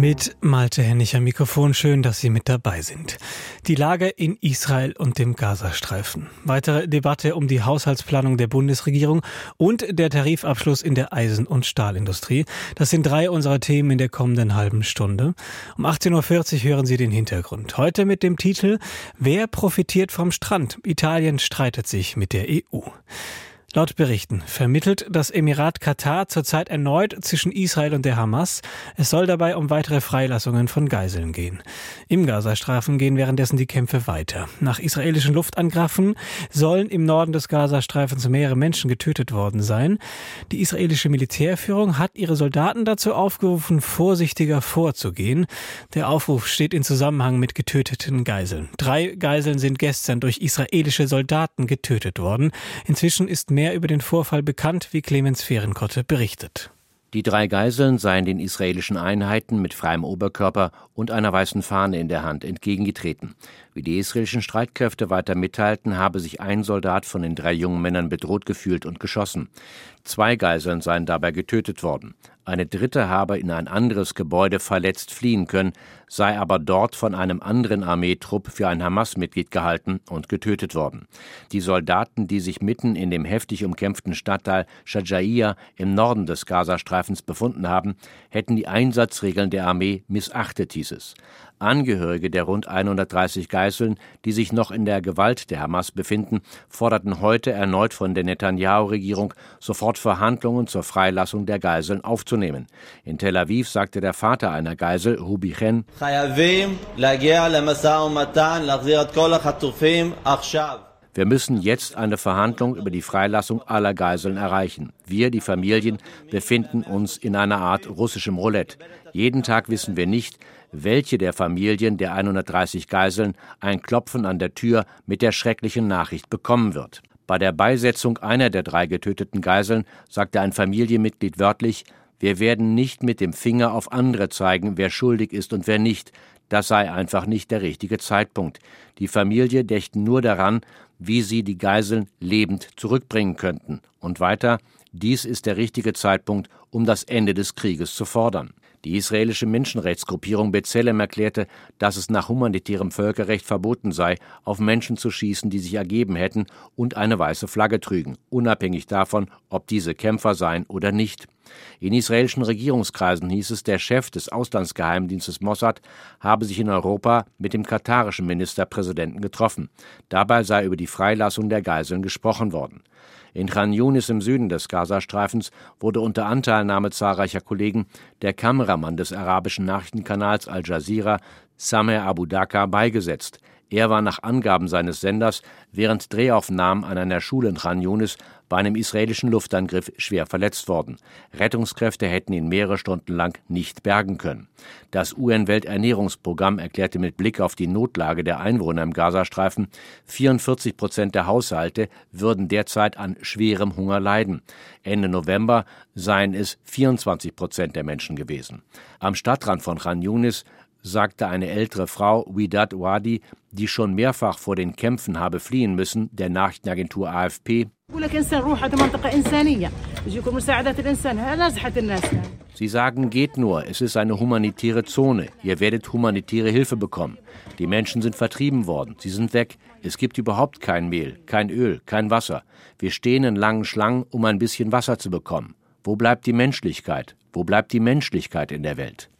Mit Malte Hennig am Mikrofon. Schön, dass Sie mit dabei sind. Die Lage in Israel und dem Gazastreifen. Weitere Debatte um die Haushaltsplanung der Bundesregierung und der Tarifabschluss in der Eisen- und Stahlindustrie. Das sind drei unserer Themen in der kommenden halben Stunde. Um 18.40 Uhr hören Sie den Hintergrund. Heute mit dem Titel Wer profitiert vom Strand? Italien streitet sich mit der EU. Laut Berichten vermittelt das Emirat Katar zurzeit erneut zwischen Israel und der Hamas. Es soll dabei um weitere Freilassungen von Geiseln gehen. Im Gazastreifen gehen währenddessen die Kämpfe weiter. Nach israelischen Luftangriffen sollen im Norden des Gazastreifens mehrere Menschen getötet worden sein. Die israelische Militärführung hat ihre Soldaten dazu aufgerufen, vorsichtiger vorzugehen. Der Aufruf steht in Zusammenhang mit getöteten Geiseln. Drei Geiseln sind gestern durch israelische Soldaten getötet worden. Inzwischen ist mehr über den Vorfall bekannt, wie Clemens Fehrenkotte berichtet. Die drei Geiseln seien den israelischen Einheiten mit freiem Oberkörper und einer weißen Fahne in der Hand entgegengetreten. Wie die israelischen Streitkräfte weiter mitteilten, habe sich ein Soldat von den drei jungen Männern bedroht gefühlt und geschossen. Zwei Geiseln seien dabei getötet worden. Eine dritte habe in ein anderes Gebäude verletzt fliehen können, sei aber dort von einem anderen Armeetrupp für ein Hamas-Mitglied gehalten und getötet worden. Die Soldaten, die sich mitten in dem heftig umkämpften Stadtteil Shajaiya im Norden des Gazastreifens befunden haben, hätten die Einsatzregeln der Armee missachtet, hieß es. Angehörige der rund 130 Geiseln, die sich noch in der Gewalt der Hamas befinden, forderten heute erneut von der Netanyahu-Regierung sofort Verhandlungen zur Freilassung der Geiseln aufzunehmen. In Tel Aviv sagte der Vater einer Geisel, Rubi Chen, wir müssen jetzt eine Verhandlung über die Freilassung aller Geiseln erreichen. Wir, die Familien, befinden uns in einer Art russischem Roulette. Jeden Tag wissen wir nicht, welche der Familien der 130 Geiseln ein Klopfen an der Tür mit der schrecklichen Nachricht bekommen wird. Bei der Beisetzung einer der drei getöteten Geiseln sagte ein Familienmitglied wörtlich, wir werden nicht mit dem Finger auf andere zeigen, wer schuldig ist und wer nicht. Das sei einfach nicht der richtige Zeitpunkt. Die Familie dächten nur daran, wie sie die Geiseln lebend zurückbringen könnten. Und weiter, dies ist der richtige Zeitpunkt, um das Ende des Krieges zu fordern. Die israelische Menschenrechtsgruppierung B'Tselem erklärte, dass es nach humanitärem Völkerrecht verboten sei, auf Menschen zu schießen, die sich ergeben hätten und eine weiße Flagge trügen, unabhängig davon, ob diese Kämpfer seien oder nicht. In israelischen Regierungskreisen hieß es, der Chef des Auslandsgeheimdienstes Mossad habe sich in Europa mit dem katarischen Ministerpräsidenten getroffen. Dabei sei über die Freilassung der Geiseln gesprochen worden. In Khan Yunis im Süden des Gazastreifens wurde unter Anteilnahme zahlreicher Kollegen der Kameramann des arabischen Nachrichtenkanals Al Jazeera, Sameh Abu Dhaka, beigesetzt. Er war nach Angaben seines Senders während Drehaufnahmen an einer Schule in Khan Yunis bei einem israelischen Luftangriff schwer verletzt worden. Rettungskräfte hätten ihn mehrere Stunden lang nicht bergen können. Das UN-Welternährungsprogramm erklärte mit Blick auf die Notlage der Einwohner im Gazastreifen, 44 Prozent der Haushalte würden derzeit an schwerem Hunger leiden. Ende November seien es 24 Prozent der Menschen gewesen. Am Stadtrand von Khan Yunis sagte eine ältere Frau, Widat Wadi, die schon mehrfach vor den Kämpfen habe fliehen müssen, der Nachrichtenagentur AFP. Sie sagen, geht nur, es ist eine humanitäre Zone, ihr werdet humanitäre Hilfe bekommen. Die Menschen sind vertrieben worden, sie sind weg, es gibt überhaupt kein Mehl, kein Öl, kein Wasser. Wir stehen in langen Schlangen, um ein bisschen Wasser zu bekommen. Wo bleibt die Menschlichkeit? Wo bleibt die Menschlichkeit in der Welt?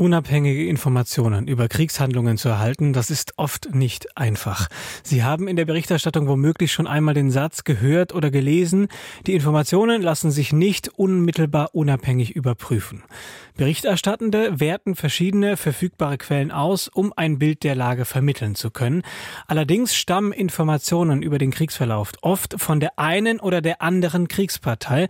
Unabhängige Informationen über Kriegshandlungen zu erhalten, das ist oft nicht einfach. Sie haben in der Berichterstattung womöglich schon einmal den Satz gehört oder gelesen, die Informationen lassen sich nicht unmittelbar unabhängig überprüfen. Berichterstattende werten verschiedene verfügbare Quellen aus, um ein Bild der Lage vermitteln zu können. Allerdings stammen Informationen über den Kriegsverlauf oft von der einen oder der anderen Kriegspartei.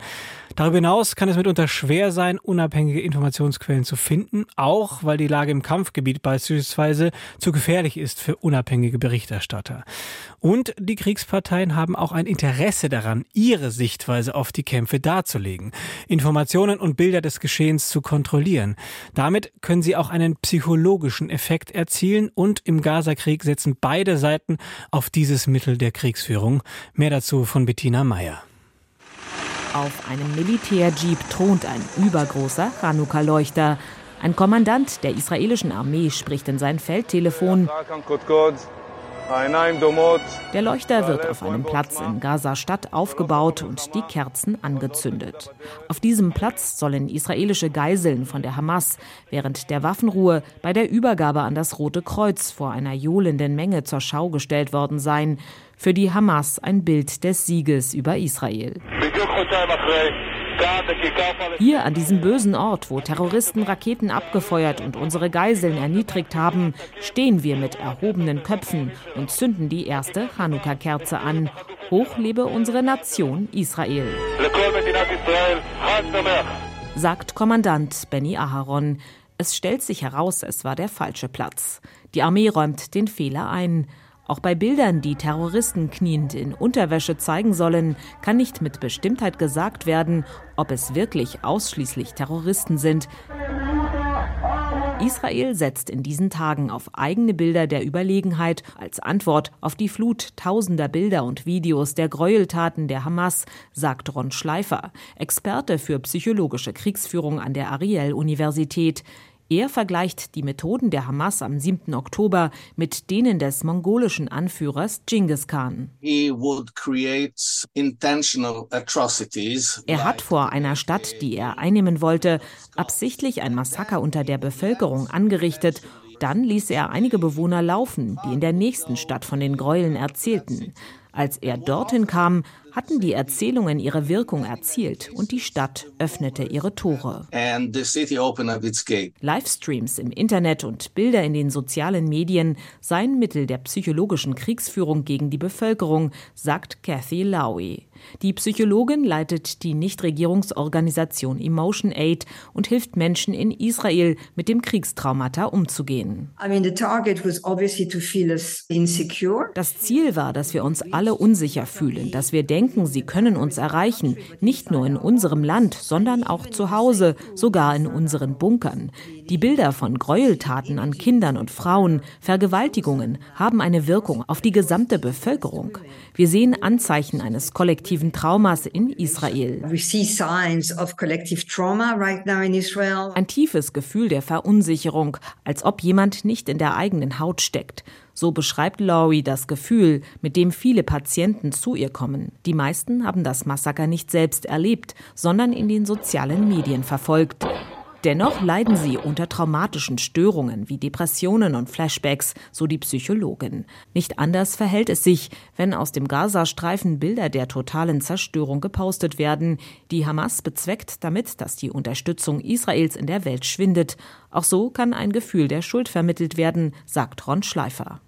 Darüber hinaus kann es mitunter schwer sein, unabhängige Informationsquellen zu finden, auch weil die Lage im Kampfgebiet beispielsweise zu gefährlich ist für unabhängige Berichterstatter. Und die Kriegsparteien haben auch ein Interesse daran, ihre Sichtweise auf die Kämpfe darzulegen, Informationen und Bilder des Geschehens zu kontrollieren. Damit können sie auch einen psychologischen Effekt erzielen und im Gazakrieg setzen beide Seiten auf dieses Mittel der Kriegsführung. Mehr dazu von Bettina Meyer. Auf einem Militärjeep thront ein übergroßer Chanukka-Leuchter. Ein Kommandant der israelischen Armee spricht in sein Feldtelefon. Der Leuchter wird auf einem Platz in Gaza-Stadt aufgebaut und die Kerzen angezündet. Auf diesem Platz sollen israelische Geiseln von der Hamas während der Waffenruhe bei der Übergabe an das Rote Kreuz vor einer johlenden Menge zur Schau gestellt worden sein. Für die Hamas ein Bild des Sieges über Israel. Hier an diesem bösen Ort, wo Terroristen Raketen abgefeuert und unsere Geiseln erniedrigt haben, stehen wir mit erhobenen Köpfen und zünden die erste Chanukka-Kerze an. Hoch lebe unsere Nation Israel. Sagt Kommandant Benny Aharon. Es stellt sich heraus, es war der falsche Platz. Die Armee räumt den Fehler ein. Auch bei Bildern, die Terroristen kniend in Unterwäsche zeigen sollen, kann nicht mit Bestimmtheit gesagt werden, ob es wirklich ausschließlich Terroristen sind. Israel setzt in diesen Tagen auf eigene Bilder der Überlegenheit als Antwort auf die Flut tausender Bilder und Videos der Gräueltaten der Hamas, sagt Ron Schleifer, Experte für psychologische Kriegsführung an der Ariel-Universität. Er vergleicht die Methoden der Hamas am 7. Oktober mit denen des mongolischen Anführers Genghis Khan. Er hat vor einer Stadt, die er einnehmen wollte, absichtlich ein Massaker unter der Bevölkerung angerichtet dann ließ er einige Bewohner laufen, die in der nächsten Stadt von den Gräueln erzählten. Als er dorthin kam, hatten die Erzählungen ihre Wirkung erzielt und die Stadt öffnete ihre Tore. Livestreams im Internet und Bilder in den sozialen Medien seien Mittel der psychologischen Kriegsführung gegen die Bevölkerung, sagt Kathy Lowy. Die Psychologin leitet die Nichtregierungsorganisation Emotion Aid und hilft Menschen in Israel mit dem Kriegstraumata umzugehen. Das Ziel war, dass wir uns alle unsicher fühlen, dass wir denken, sie können uns erreichen, nicht nur in unserem Land, sondern auch zu Hause, sogar in unseren Bunkern. Die Bilder von Gräueltaten an Kindern und Frauen, Vergewaltigungen haben eine Wirkung auf die gesamte Bevölkerung. Wir sehen Anzeichen eines kollektiven Traumas in Israel. Ein tiefes Gefühl der Verunsicherung, als ob jemand nicht in der eigenen Haut steckt. So beschreibt Laurie das Gefühl, mit dem viele Patienten zu ihr kommen. Die meisten haben das Massaker nicht selbst erlebt, sondern in den sozialen Medien verfolgt. Dennoch leiden sie unter traumatischen Störungen wie Depressionen und Flashbacks, so die Psychologin. Nicht anders verhält es sich, wenn aus dem Gazastreifen Bilder der totalen Zerstörung gepostet werden. Die Hamas bezweckt damit, dass die Unterstützung Israels in der Welt schwindet. Auch so kann ein Gefühl der Schuld vermittelt werden, sagt Ron Schleifer.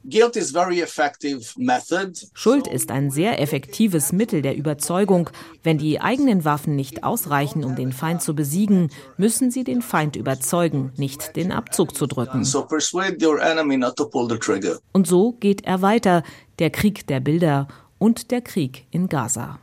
Schuld ist ein sehr effektives Mittel der Überzeugung. Wenn die eigenen Waffen nicht ausreichen, um den Feind zu besiegen, müssen sie den Feind überzeugen, nicht den Abzug zu drücken. Und so geht er weiter, der Krieg der Bilder und der Krieg in Gaza.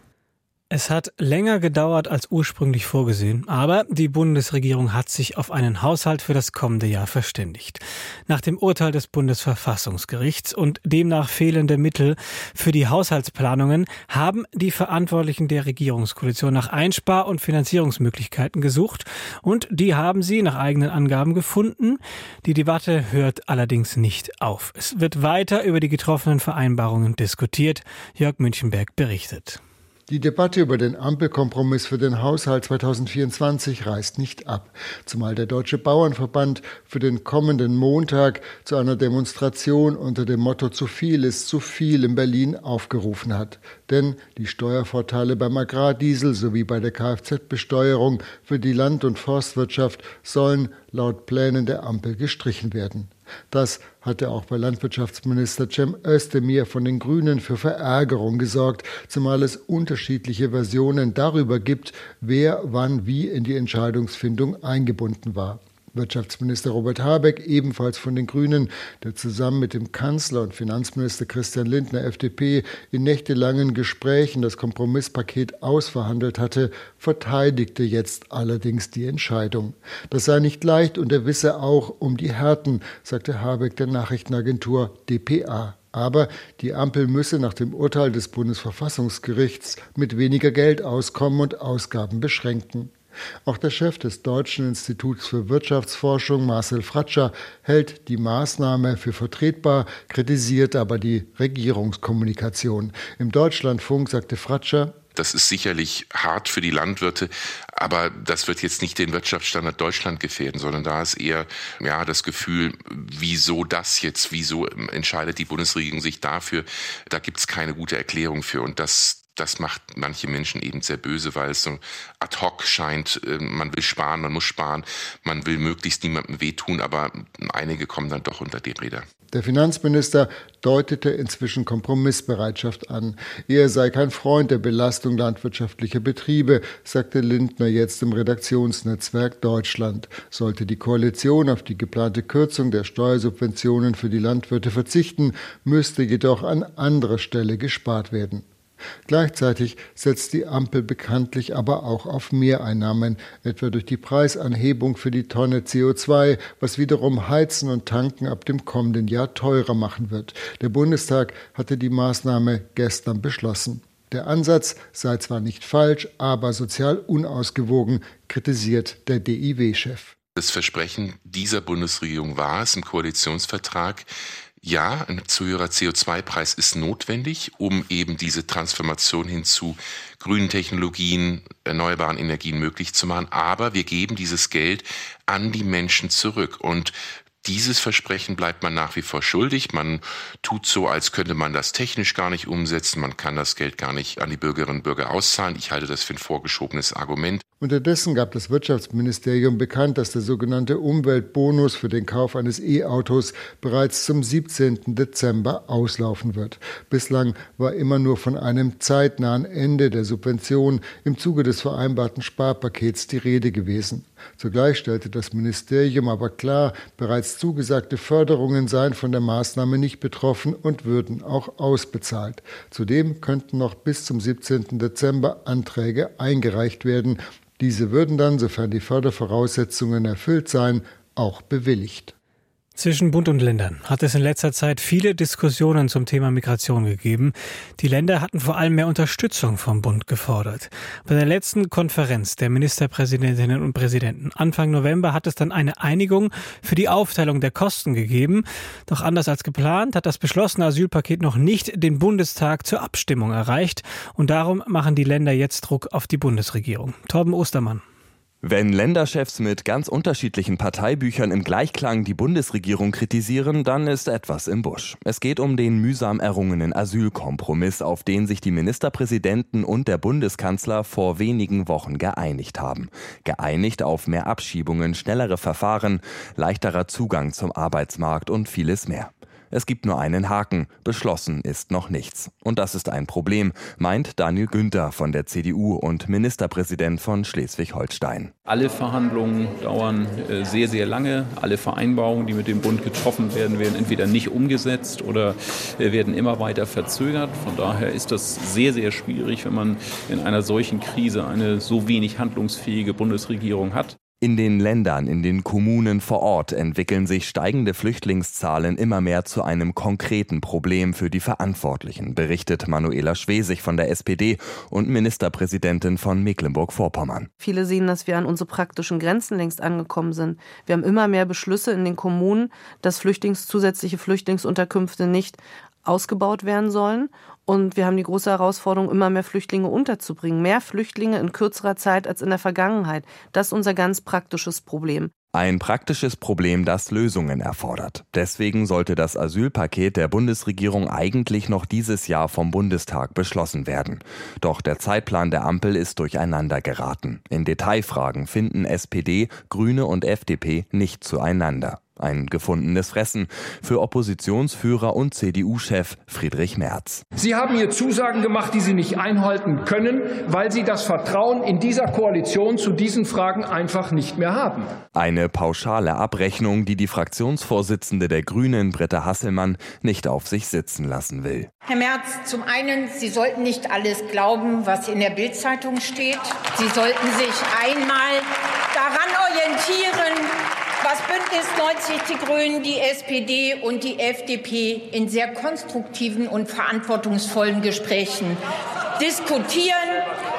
Es hat länger gedauert als ursprünglich vorgesehen, aber die Bundesregierung hat sich auf einen Haushalt für das kommende Jahr verständigt. Nach dem Urteil des Bundesverfassungsgerichts und demnach fehlende Mittel für die Haushaltsplanungen haben die Verantwortlichen der Regierungskoalition nach Einspar- und Finanzierungsmöglichkeiten gesucht und die haben sie nach eigenen Angaben gefunden. Die Debatte hört allerdings nicht auf. Es wird weiter über die getroffenen Vereinbarungen diskutiert. Jörg Münchenberg berichtet. Die Debatte über den Ampelkompromiss für den Haushalt 2024 reißt nicht ab, zumal der Deutsche Bauernverband für den kommenden Montag zu einer Demonstration unter dem Motto Zu viel ist zu viel in Berlin aufgerufen hat. Denn die Steuervorteile beim Agrardiesel sowie bei der Kfz-Besteuerung für die Land- und Forstwirtschaft sollen laut Plänen der Ampel gestrichen werden. Das hatte auch bei Landwirtschaftsminister Cem Özdemir von den Grünen für Verärgerung gesorgt, zumal es unterschiedliche Versionen darüber gibt, wer wann wie in die Entscheidungsfindung eingebunden war. Wirtschaftsminister Robert Habeck, ebenfalls von den Grünen, der zusammen mit dem Kanzler und Finanzminister Christian Lindner FDP in nächtelangen Gesprächen das Kompromisspaket ausverhandelt hatte, verteidigte jetzt allerdings die Entscheidung. Das sei nicht leicht und er wisse auch um die Härten, sagte Habeck der Nachrichtenagentur dpa. Aber die Ampel müsse nach dem Urteil des Bundesverfassungsgerichts mit weniger Geld auskommen und Ausgaben beschränken. Auch der Chef des Deutschen Instituts für Wirtschaftsforschung, Marcel Fratscher, hält die Maßnahme für vertretbar, kritisiert aber die Regierungskommunikation. Im Deutschlandfunk sagte Fratscher, das ist sicherlich hart für die Landwirte, aber das wird jetzt nicht den Wirtschaftsstandard Deutschland gefährden, sondern da ist eher ja das Gefühl, wieso das jetzt, wieso entscheidet die Bundesregierung sich dafür? Da gibt es keine gute Erklärung für und das das macht manche Menschen eben sehr böse, weil es so ad hoc scheint, ähm, man will sparen, man muss sparen, man will möglichst niemandem wehtun, aber einige kommen dann doch unter die Räder. Der Finanzminister deutete inzwischen Kompromissbereitschaft an. Er sei kein Freund der Belastung landwirtschaftlicher Betriebe, sagte Lindner jetzt im Redaktionsnetzwerk Deutschland. Sollte die Koalition auf die geplante Kürzung der Steuersubventionen für die Landwirte verzichten, müsste jedoch an anderer Stelle gespart werden. Gleichzeitig setzt die Ampel bekanntlich aber auch auf Mehreinnahmen, etwa durch die Preisanhebung für die Tonne CO2, was wiederum Heizen und Tanken ab dem kommenden Jahr teurer machen wird. Der Bundestag hatte die Maßnahme gestern beschlossen. Der Ansatz sei zwar nicht falsch, aber sozial unausgewogen, kritisiert der DIW-Chef. Das Versprechen dieser Bundesregierung war es im Koalitionsvertrag, ja, ein zu höherer CO2-Preis ist notwendig, um eben diese Transformation hin zu grünen Technologien, erneuerbaren Energien möglich zu machen. Aber wir geben dieses Geld an die Menschen zurück. Und dieses Versprechen bleibt man nach wie vor schuldig. Man tut so, als könnte man das technisch gar nicht umsetzen. Man kann das Geld gar nicht an die Bürgerinnen und Bürger auszahlen. Ich halte das für ein vorgeschobenes Argument. Unterdessen gab das Wirtschaftsministerium bekannt, dass der sogenannte Umweltbonus für den Kauf eines E-Autos bereits zum 17. Dezember auslaufen wird. Bislang war immer nur von einem zeitnahen Ende der Subvention im Zuge des vereinbarten Sparpakets die Rede gewesen. Zugleich stellte das Ministerium aber klar, bereits zugesagte Förderungen seien von der Maßnahme nicht betroffen und würden auch ausbezahlt. Zudem könnten noch bis zum 17. Dezember Anträge eingereicht werden. Diese würden dann, sofern die Fördervoraussetzungen erfüllt seien, auch bewilligt. Zwischen Bund und Ländern hat es in letzter Zeit viele Diskussionen zum Thema Migration gegeben. Die Länder hatten vor allem mehr Unterstützung vom Bund gefordert. Bei der letzten Konferenz der Ministerpräsidentinnen und Präsidenten Anfang November hat es dann eine Einigung für die Aufteilung der Kosten gegeben. Doch anders als geplant hat das beschlossene Asylpaket noch nicht den Bundestag zur Abstimmung erreicht. Und darum machen die Länder jetzt Druck auf die Bundesregierung. Torben Ostermann. Wenn Länderchefs mit ganz unterschiedlichen Parteibüchern im Gleichklang die Bundesregierung kritisieren, dann ist etwas im Busch. Es geht um den mühsam errungenen Asylkompromiss, auf den sich die Ministerpräsidenten und der Bundeskanzler vor wenigen Wochen geeinigt haben. Geeinigt auf mehr Abschiebungen, schnellere Verfahren, leichterer Zugang zum Arbeitsmarkt und vieles mehr. Es gibt nur einen Haken. Beschlossen ist noch nichts. Und das ist ein Problem, meint Daniel Günther von der CDU und Ministerpräsident von Schleswig-Holstein. Alle Verhandlungen dauern äh, sehr, sehr lange. Alle Vereinbarungen, die mit dem Bund getroffen werden, werden entweder nicht umgesetzt oder äh, werden immer weiter verzögert. Von daher ist das sehr, sehr schwierig, wenn man in einer solchen Krise eine so wenig handlungsfähige Bundesregierung hat. In den Ländern, in den Kommunen vor Ort entwickeln sich steigende Flüchtlingszahlen immer mehr zu einem konkreten Problem für die Verantwortlichen, berichtet Manuela Schwesig von der SPD und Ministerpräsidentin von Mecklenburg-Vorpommern. Viele sehen, dass wir an unsere praktischen Grenzen längst angekommen sind. Wir haben immer mehr Beschlüsse in den Kommunen, dass Flüchtlings zusätzliche Flüchtlingsunterkünfte nicht ausgebaut werden sollen. Und wir haben die große Herausforderung, immer mehr Flüchtlinge unterzubringen. Mehr Flüchtlinge in kürzerer Zeit als in der Vergangenheit. Das ist unser ganz praktisches Problem. Ein praktisches Problem, das Lösungen erfordert. Deswegen sollte das Asylpaket der Bundesregierung eigentlich noch dieses Jahr vom Bundestag beschlossen werden. Doch der Zeitplan der Ampel ist durcheinander geraten. In Detailfragen finden SPD, Grüne und FDP nicht zueinander. Ein gefundenes Fressen für Oppositionsführer und CDU-Chef Friedrich Merz. Sie haben hier Zusagen gemacht, die Sie nicht einhalten können, weil Sie das Vertrauen in dieser Koalition zu diesen Fragen einfach nicht mehr haben. Eine pauschale Abrechnung, die die Fraktionsvorsitzende der Grünen, Britta Hasselmann, nicht auf sich sitzen lassen will. Herr Merz, zum einen, Sie sollten nicht alles glauben, was in der Bildzeitung steht. Sie sollten sich einmal daran orientieren, Bündnis 90 Die Grünen, die SPD und die FDP in sehr konstruktiven und verantwortungsvollen Gesprächen diskutieren.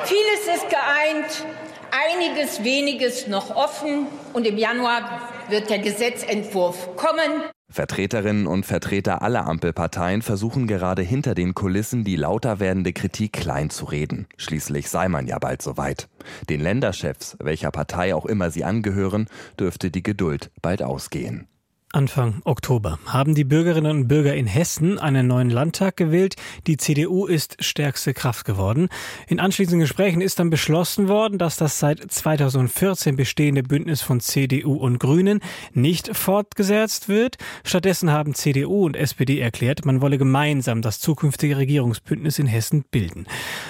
Vieles ist geeint, einiges weniges noch offen und im Januar wird der Gesetzentwurf kommen. Vertreterinnen und Vertreter aller Ampelparteien versuchen gerade hinter den Kulissen die lauter werdende Kritik klein zu reden. Schließlich sei man ja bald soweit. Den Länderchefs, welcher Partei auch immer sie angehören, dürfte die Geduld bald ausgehen. Anfang Oktober haben die Bürgerinnen und Bürger in Hessen einen neuen Landtag gewählt. Die CDU ist stärkste Kraft geworden. In anschließenden Gesprächen ist dann beschlossen worden, dass das seit 2014 bestehende Bündnis von CDU und Grünen nicht fortgesetzt wird. Stattdessen haben CDU und SPD erklärt, man wolle gemeinsam das zukünftige Regierungsbündnis in Hessen bilden.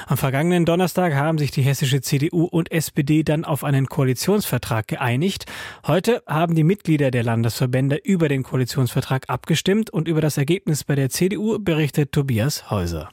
Am vergangenen Donnerstag haben sich die hessische CDU und SPD dann auf einen Koalitionsvertrag geeinigt. Heute haben die Mitglieder der Landesverbände über den Koalitionsvertrag abgestimmt und über das Ergebnis bei der CDU berichtet Tobias Häuser.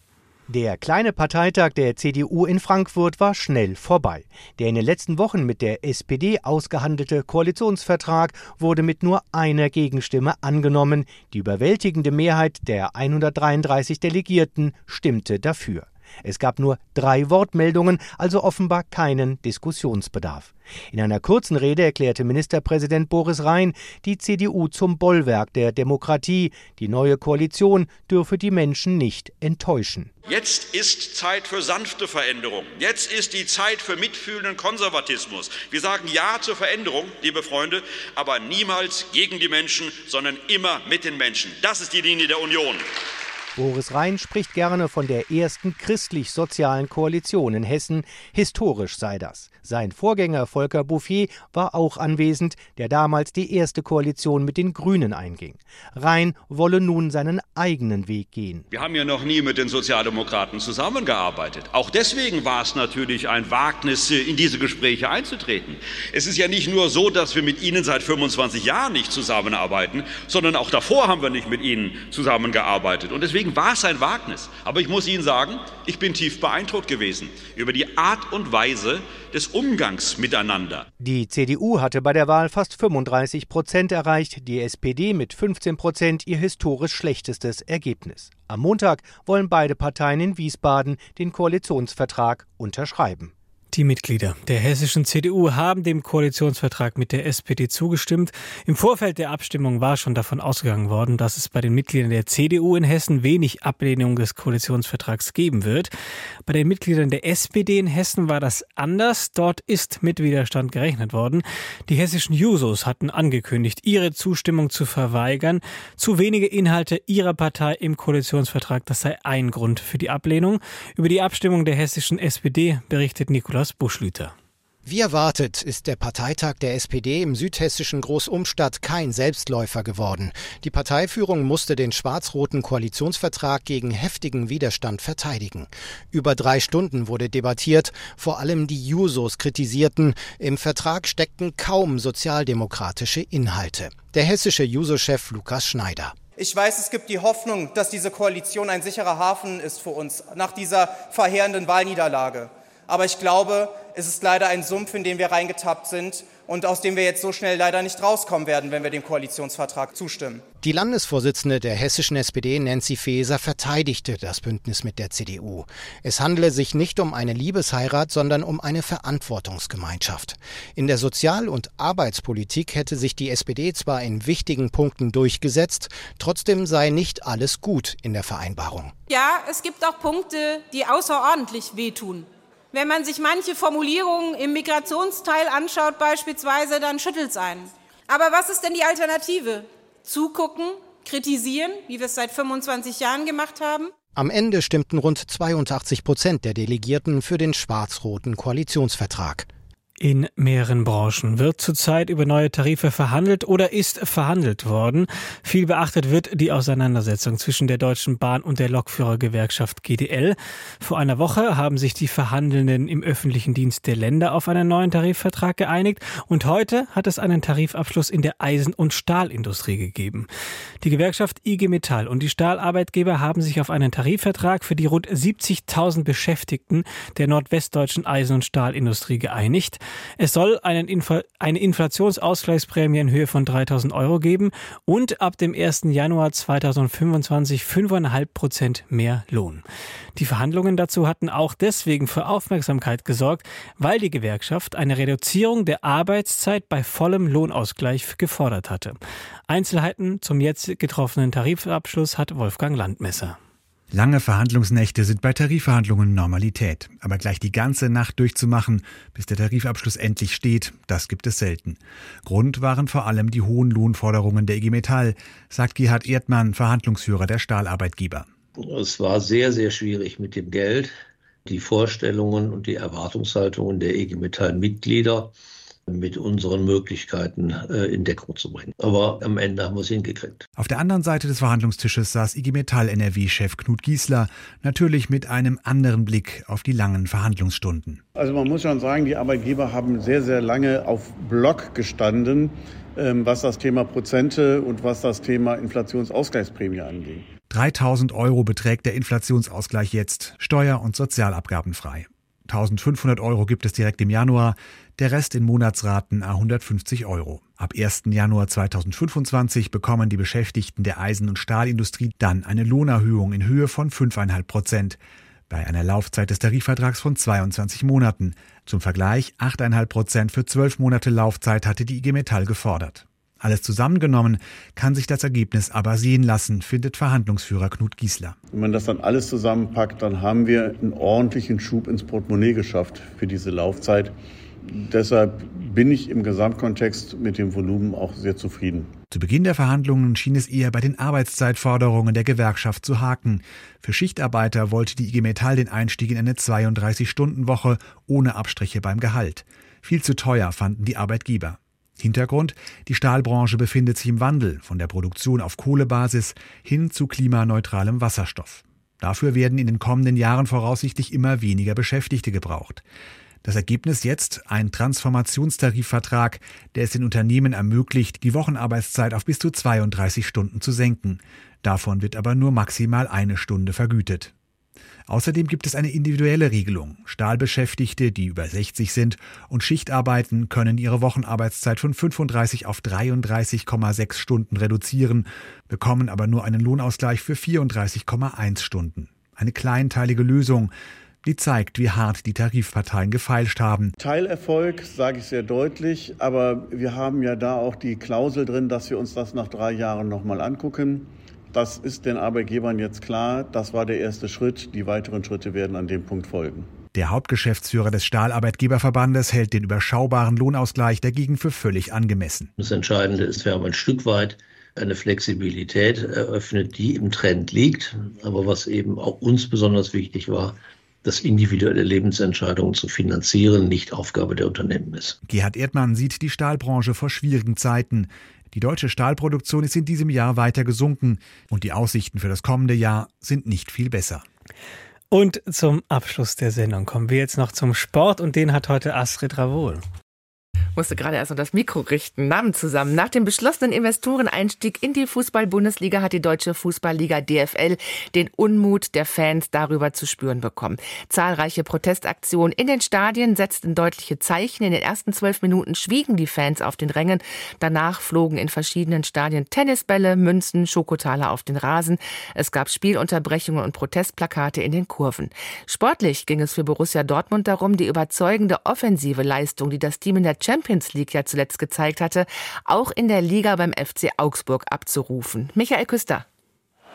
Der kleine Parteitag der CDU in Frankfurt war schnell vorbei. Der in den letzten Wochen mit der SPD ausgehandelte Koalitionsvertrag wurde mit nur einer Gegenstimme angenommen. Die überwältigende Mehrheit der 133 Delegierten stimmte dafür. Es gab nur drei Wortmeldungen, also offenbar keinen Diskussionsbedarf. In einer kurzen Rede erklärte Ministerpräsident Boris Rhein die CDU zum Bollwerk der Demokratie. Die neue Koalition dürfe die Menschen nicht enttäuschen. Jetzt ist Zeit für sanfte Veränderung. Jetzt ist die Zeit für mitfühlenden Konservatismus. Wir sagen Ja zur Veränderung, liebe Freunde, aber niemals gegen die Menschen, sondern immer mit den Menschen. Das ist die Linie der Union. Boris Rhein spricht gerne von der ersten christlich-sozialen Koalition in Hessen. Historisch sei das. Sein Vorgänger Volker Bouffier war auch anwesend, der damals die erste Koalition mit den Grünen einging. Rhein wolle nun seinen eigenen Weg gehen. Wir haben ja noch nie mit den Sozialdemokraten zusammengearbeitet. Auch deswegen war es natürlich ein Wagnis, in diese Gespräche einzutreten. Es ist ja nicht nur so, dass wir mit Ihnen seit 25 Jahren nicht zusammenarbeiten, sondern auch davor haben wir nicht mit Ihnen zusammengearbeitet. Und deswegen war es ein Wagnis. Aber ich muss Ihnen sagen, ich bin tief beeindruckt gewesen über die Art und Weise des Umgangs miteinander. Die CDU hatte bei der Wahl fast 35 Prozent erreicht, die SPD mit 15 Prozent ihr historisch schlechtestes Ergebnis. Am Montag wollen beide Parteien in Wiesbaden den Koalitionsvertrag unterschreiben. Die Mitglieder der hessischen CDU haben dem Koalitionsvertrag mit der SPD zugestimmt. Im Vorfeld der Abstimmung war schon davon ausgegangen worden, dass es bei den Mitgliedern der CDU in Hessen wenig Ablehnung des Koalitionsvertrags geben wird. Bei den Mitgliedern der SPD in Hessen war das anders. Dort ist mit Widerstand gerechnet worden. Die hessischen Jusos hatten angekündigt, ihre Zustimmung zu verweigern. Zu wenige Inhalte ihrer Partei im Koalitionsvertrag, das sei ein Grund für die Ablehnung. Über die Abstimmung der hessischen SPD berichtet Nikolaus Nikolaus Buschlüter. Wie erwartet ist der Parteitag der SPD im südhessischen Großumstadt kein Selbstläufer geworden. Die Parteiführung musste den schwarz-roten Koalitionsvertrag gegen heftigen Widerstand verteidigen. Über drei Stunden wurde debattiert, vor allem die Jusos kritisierten, im Vertrag steckten kaum sozialdemokratische Inhalte. Der hessische Juso-Chef Lukas Schneider. Ich weiß, es gibt die Hoffnung, dass diese Koalition ein sicherer Hafen ist für uns nach dieser verheerenden Wahlniederlage. Aber ich glaube, es ist leider ein Sumpf, in den wir reingetappt sind und aus dem wir jetzt so schnell leider nicht rauskommen werden, wenn wir dem Koalitionsvertrag zustimmen. Die Landesvorsitzende der hessischen SPD, Nancy Faeser, verteidigte das Bündnis mit der CDU. Es handele sich nicht um eine Liebesheirat, sondern um eine Verantwortungsgemeinschaft. In der Sozial- und Arbeitspolitik hätte sich die SPD zwar in wichtigen Punkten durchgesetzt, trotzdem sei nicht alles gut in der Vereinbarung. Ja, es gibt auch Punkte, die außerordentlich wehtun. Wenn man sich manche Formulierungen im Migrationsteil anschaut beispielsweise, dann schüttelt es einen. Aber was ist denn die Alternative? Zugucken, kritisieren, wie wir es seit 25 Jahren gemacht haben? Am Ende stimmten rund 82 Prozent der Delegierten für den schwarz-roten Koalitionsvertrag. In mehreren Branchen wird zurzeit über neue Tarife verhandelt oder ist verhandelt worden. Viel beachtet wird die Auseinandersetzung zwischen der Deutschen Bahn und der Lokführergewerkschaft GDL. Vor einer Woche haben sich die Verhandelnden im öffentlichen Dienst der Länder auf einen neuen Tarifvertrag geeinigt und heute hat es einen Tarifabschluss in der Eisen- und Stahlindustrie gegeben. Die Gewerkschaft IG Metall und die Stahlarbeitgeber haben sich auf einen Tarifvertrag für die rund 70.000 Beschäftigten der nordwestdeutschen Eisen- und Stahlindustrie geeinigt. Es soll Infl eine Inflationsausgleichsprämie in Höhe von 3000 Euro geben und ab dem 1. Januar 2025 5,5 Prozent mehr Lohn. Die Verhandlungen dazu hatten auch deswegen für Aufmerksamkeit gesorgt, weil die Gewerkschaft eine Reduzierung der Arbeitszeit bei vollem Lohnausgleich gefordert hatte. Einzelheiten zum jetzt getroffenen Tarifabschluss hat Wolfgang Landmesser. Lange Verhandlungsnächte sind bei Tarifverhandlungen Normalität. Aber gleich die ganze Nacht durchzumachen, bis der Tarifabschluss endlich steht, das gibt es selten. Grund waren vor allem die hohen Lohnforderungen der IG Metall, sagt Gerhard Erdmann, Verhandlungsführer der Stahlarbeitgeber. Es war sehr, sehr schwierig mit dem Geld. Die Vorstellungen und die Erwartungshaltungen der IG Metall-Mitglieder mit unseren Möglichkeiten äh, in Deckung zu bringen. Aber am Ende haben wir es hingekriegt. Auf der anderen Seite des Verhandlungstisches saß IG Metall NRW-Chef Knut Giesler, natürlich mit einem anderen Blick auf die langen Verhandlungsstunden. Also man muss schon sagen, die Arbeitgeber haben sehr, sehr lange auf Block gestanden, ähm, was das Thema Prozente und was das Thema Inflationsausgleichsprämie angeht. 3000 Euro beträgt der Inflationsausgleich jetzt, steuer- und sozialabgabenfrei. 1500 Euro gibt es direkt im Januar, der Rest in Monatsraten a 150 Euro. Ab 1. Januar 2025 bekommen die Beschäftigten der Eisen- und Stahlindustrie dann eine Lohnerhöhung in Höhe von 5,5 Prozent. Bei einer Laufzeit des Tarifvertrags von 22 Monaten. Zum Vergleich 8,5 Prozent für 12 Monate Laufzeit hatte die IG Metall gefordert. Alles zusammengenommen kann sich das Ergebnis aber sehen lassen, findet Verhandlungsführer Knut Giesler. Wenn man das dann alles zusammenpackt, dann haben wir einen ordentlichen Schub ins Portemonnaie geschafft für diese Laufzeit. Deshalb bin ich im Gesamtkontext mit dem Volumen auch sehr zufrieden. Zu Beginn der Verhandlungen schien es eher bei den Arbeitszeitforderungen der Gewerkschaft zu haken. Für Schichtarbeiter wollte die IG Metall den Einstieg in eine 32-Stunden-Woche ohne Abstriche beim Gehalt. Viel zu teuer fanden die Arbeitgeber. Hintergrund, die Stahlbranche befindet sich im Wandel von der Produktion auf Kohlebasis hin zu klimaneutralem Wasserstoff. Dafür werden in den kommenden Jahren voraussichtlich immer weniger Beschäftigte gebraucht. Das Ergebnis jetzt ein Transformationstarifvertrag, der es den Unternehmen ermöglicht, die Wochenarbeitszeit auf bis zu 32 Stunden zu senken. Davon wird aber nur maximal eine Stunde vergütet. Außerdem gibt es eine individuelle Regelung. Stahlbeschäftigte, die über 60 sind und Schicht arbeiten, können ihre Wochenarbeitszeit von 35 auf 33,6 Stunden reduzieren, bekommen aber nur einen Lohnausgleich für 34,1 Stunden. Eine kleinteilige Lösung, die zeigt, wie hart die Tarifparteien gefeilscht haben. Teilerfolg, sage ich sehr deutlich, aber wir haben ja da auch die Klausel drin, dass wir uns das nach drei Jahren nochmal angucken. Das ist den Arbeitgebern jetzt klar. Das war der erste Schritt. Die weiteren Schritte werden an dem Punkt folgen. Der Hauptgeschäftsführer des Stahlarbeitgeberverbandes hält den überschaubaren Lohnausgleich dagegen für völlig angemessen. Das Entscheidende ist, wir haben ein Stück weit eine Flexibilität eröffnet, die im Trend liegt. Aber was eben auch uns besonders wichtig war, dass individuelle Lebensentscheidungen zu finanzieren nicht Aufgabe der Unternehmen ist. Gerhard Erdmann sieht die Stahlbranche vor schwierigen Zeiten. Die deutsche Stahlproduktion ist in diesem Jahr weiter gesunken und die Aussichten für das kommende Jahr sind nicht viel besser. Und zum Abschluss der Sendung kommen wir jetzt noch zum Sport und den hat heute Astrid Ravol musste gerade erst noch das Mikro richten. Namen zusammen. Nach dem beschlossenen Investoreneinstieg in die Fußball-Bundesliga hat die deutsche Fußballliga DFL den Unmut der Fans darüber zu spüren bekommen. Zahlreiche Protestaktionen in den Stadien setzten deutliche Zeichen. In den ersten zwölf Minuten schwiegen die Fans auf den Rängen. Danach flogen in verschiedenen Stadien Tennisbälle, Münzen, Schokotaler auf den Rasen. Es gab Spielunterbrechungen und Protestplakate in den Kurven. Sportlich ging es für Borussia Dortmund darum, die überzeugende offensive Leistung, die das Team in der Champions Champions League ja zuletzt gezeigt hatte, auch in der Liga beim FC Augsburg abzurufen. Michael Küster.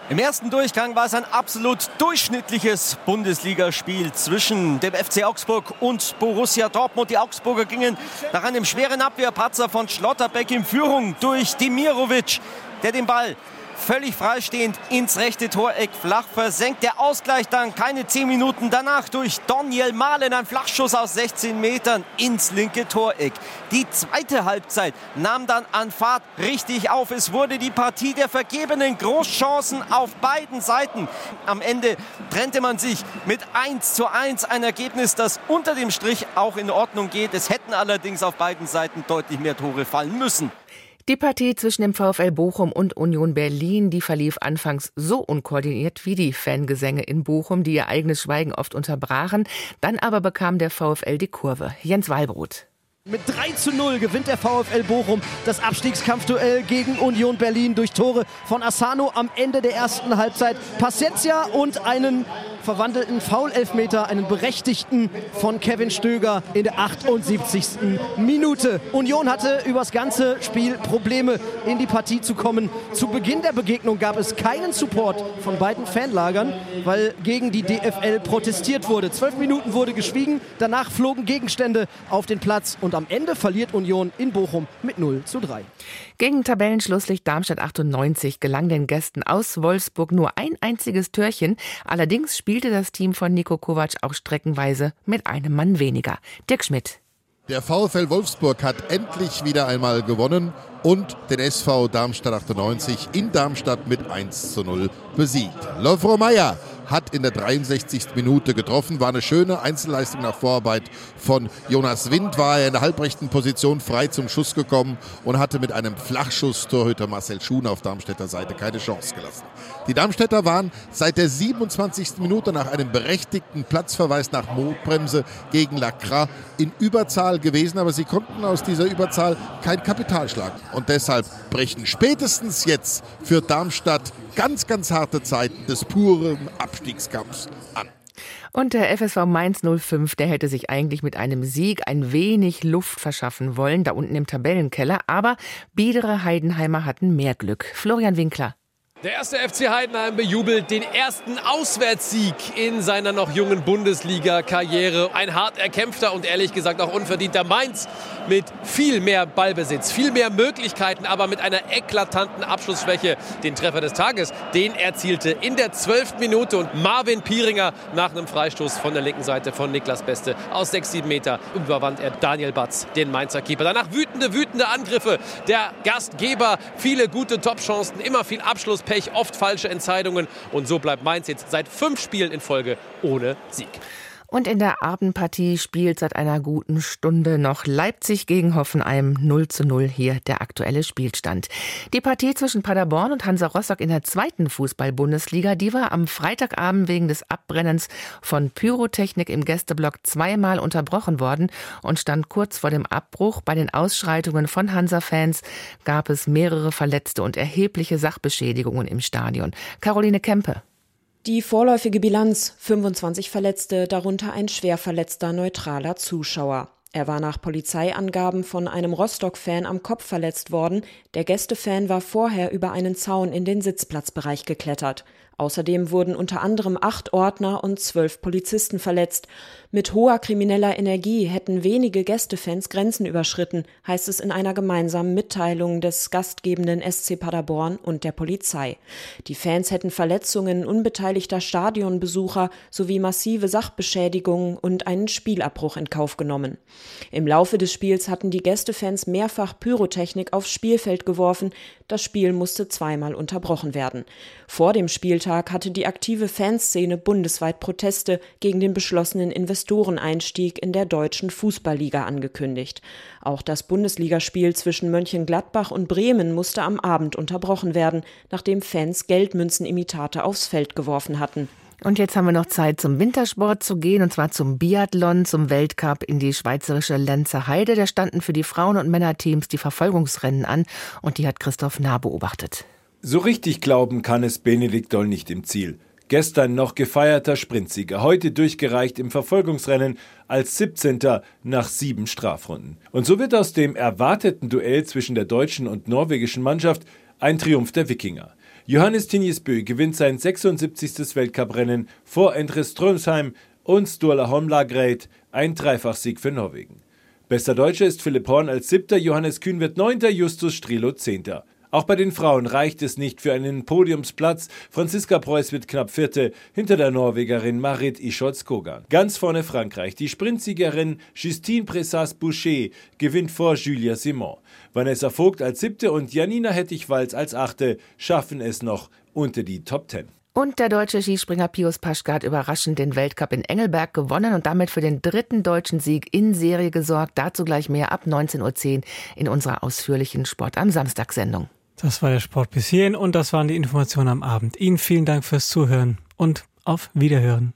Im ersten Durchgang war es ein absolut durchschnittliches Bundesligaspiel zwischen dem FC Augsburg und Borussia Dortmund. Die Augsburger gingen nach einem schweren Abwehrpatzer von Schlotterbeck in Führung durch Dimirovic, der den Ball völlig freistehend ins rechte Toreck flach versenkt. Der Ausgleich dann keine zehn Minuten danach durch Daniel Mahlen. Ein Flachschuss aus 16 Metern ins linke Toreck. Die zweite Halbzeit nahm dann an Fahrt richtig auf. Es wurde die Partie der vergebenen Großchancen auf beiden Seiten. Am Ende trennte man sich mit 1 zu 1. Ein Ergebnis, das unter dem Strich auch in Ordnung geht. Es hätten allerdings auf beiden Seiten deutlich mehr Tore fallen müssen. Die Partie zwischen dem VfL Bochum und Union Berlin, die verlief anfangs so unkoordiniert wie die Fangesänge in Bochum, die ihr eigenes Schweigen oft unterbrachen. Dann aber bekam der VfL die Kurve. Jens Walbrot. Mit 3 zu 0 gewinnt der VfL Bochum das Abstiegskampfduell gegen Union Berlin durch Tore von Asano am Ende der ersten Halbzeit. Paciencia und einen verwandelten Foul-Elfmeter, einen berechtigten von Kevin Stöger in der 78. Minute. Union hatte übers ganze Spiel Probleme, in die Partie zu kommen. Zu Beginn der Begegnung gab es keinen Support von beiden Fanlagern, weil gegen die DFL protestiert wurde. Zwölf Minuten wurde geschwiegen, danach flogen Gegenstände auf den Platz und am Ende verliert Union in Bochum mit 0 zu 3. Gegen Tabellenschlusslicht Darmstadt 98 gelang den Gästen aus Wolfsburg nur ein einziges Türchen. Allerdings spielte das Team von Nico Kovac auch streckenweise mit einem Mann weniger. Dirk Schmidt. Der VfL Wolfsburg hat endlich wieder einmal gewonnen und den SV Darmstadt 98 in Darmstadt mit 1 zu 0 besiegt. Lovro Meyer hat in der 63. Minute getroffen. War eine schöne Einzelleistung nach Vorarbeit von Jonas Wind. War er in der halbrechten Position frei zum Schuss gekommen und hatte mit einem Flachschuss Torhüter Marcel Schuhn auf Darmstädter Seite keine Chance gelassen. Die Darmstädter waren seit der 27. Minute nach einem berechtigten Platzverweis nach Notbremse gegen Lacra in Überzahl gewesen, aber sie konnten aus dieser Überzahl kein Kapital schlagen. Und deshalb brechen spätestens jetzt für Darmstadt ganz, ganz harte Zeiten des puren Abstiegskampfs an. Und der FSV Mainz 05, der hätte sich eigentlich mit einem Sieg ein wenig Luft verschaffen wollen, da unten im Tabellenkeller. Aber biedere Heidenheimer hatten mehr Glück. Florian Winkler. Der erste FC Heidenheim bejubelt den ersten Auswärtssieg in seiner noch jungen Bundesliga-Karriere. Ein hart erkämpfter und ehrlich gesagt auch unverdienter Mainz mit viel mehr Ballbesitz, viel mehr Möglichkeiten, aber mit einer eklatanten Abschlussschwäche. Den Treffer des Tages, den erzielte in der zwölften Minute und Marvin Pieringer nach einem Freistoß von der linken Seite von Niklas Beste aus 6, 7 Meter überwand er Daniel Batz, den Mainzer Keeper. Danach wütende, wütende Angriffe. Der Gastgeber, viele gute Topchancen, immer viel Abschluss Pech, oft falsche Entscheidungen. Und so bleibt Mainz jetzt seit fünf Spielen in Folge ohne Sieg. Und in der Abendpartie spielt seit einer guten Stunde noch Leipzig gegen Hoffenheim 0 zu 0 hier der aktuelle Spielstand. Die Partie zwischen Paderborn und Hansa Rostock in der zweiten Fußball-Bundesliga, die war am Freitagabend wegen des Abbrennens von Pyrotechnik im Gästeblock zweimal unterbrochen worden und stand kurz vor dem Abbruch. Bei den Ausschreitungen von Hansa-Fans gab es mehrere Verletzte und erhebliche Sachbeschädigungen im Stadion. Caroline Kempe. Die vorläufige Bilanz 25 Verletzte, darunter ein schwer verletzter neutraler Zuschauer. Er war nach Polizeiangaben von einem Rostock-Fan am Kopf verletzt worden. Der Gästefan war vorher über einen Zaun in den Sitzplatzbereich geklettert. Außerdem wurden unter anderem acht Ordner und zwölf Polizisten verletzt. Mit hoher krimineller Energie hätten wenige Gästefans Grenzen überschritten, heißt es in einer gemeinsamen Mitteilung des gastgebenden SC Paderborn und der Polizei. Die Fans hätten Verletzungen unbeteiligter Stadionbesucher sowie massive Sachbeschädigungen und einen Spielabbruch in Kauf genommen. Im Laufe des Spiels hatten die Gästefans mehrfach Pyrotechnik aufs Spielfeld geworfen. Das Spiel musste zweimal unterbrochen werden. Vor dem Spieltag hatte die aktive Fanszene bundesweit Proteste gegen den beschlossenen Investoreneinstieg in der deutschen Fußballliga angekündigt. Auch das Bundesligaspiel zwischen Mönchengladbach und Bremen musste am Abend unterbrochen werden, nachdem Fans Geldmünzenimitate aufs Feld geworfen hatten. Und jetzt haben wir noch Zeit, zum Wintersport zu gehen, und zwar zum Biathlon, zum Weltcup in die schweizerische Lenzer Heide. Da standen für die Frauen- und Männerteams die Verfolgungsrennen an, und die hat Christoph Nah beobachtet. So richtig glauben kann es Benedikt Doll nicht im Ziel. Gestern noch gefeierter Sprintsieger, heute durchgereicht im Verfolgungsrennen als 17. nach sieben Strafrunden. Und so wird aus dem erwarteten Duell zwischen der deutschen und norwegischen Mannschaft ein Triumph der Wikinger. Johannes Tinjesbø gewinnt sein 76. Weltcuprennen vor Endre Strömsheim und Sturla Holmlagreit, ein Dreifachsieg für Norwegen. Bester Deutscher ist Philipp Horn als siebter, Johannes Kühn wird neunter, Justus Strilo zehnter. Auch bei den Frauen reicht es nicht für einen Podiumsplatz. Franziska Preuß wird knapp Vierte hinter der Norwegerin Marit Ischotz-Kogan. Ganz vorne Frankreich. Die Sprintsiegerin Justine Pressas-Boucher gewinnt vor Julia Simon. Vanessa Vogt als Siebte und Janina Hettich-Walz als Achte schaffen es noch unter die Top Ten. Und der deutsche Skispringer Pius Paschke hat überraschend den Weltcup in Engelberg gewonnen und damit für den dritten deutschen Sieg in Serie gesorgt. Dazu gleich mehr ab 19.10 Uhr in unserer ausführlichen Sport am Samstag-Sendung. Das war der Sport bis hierhin und das waren die Informationen am Abend. Ihnen vielen Dank fürs Zuhören und auf Wiederhören.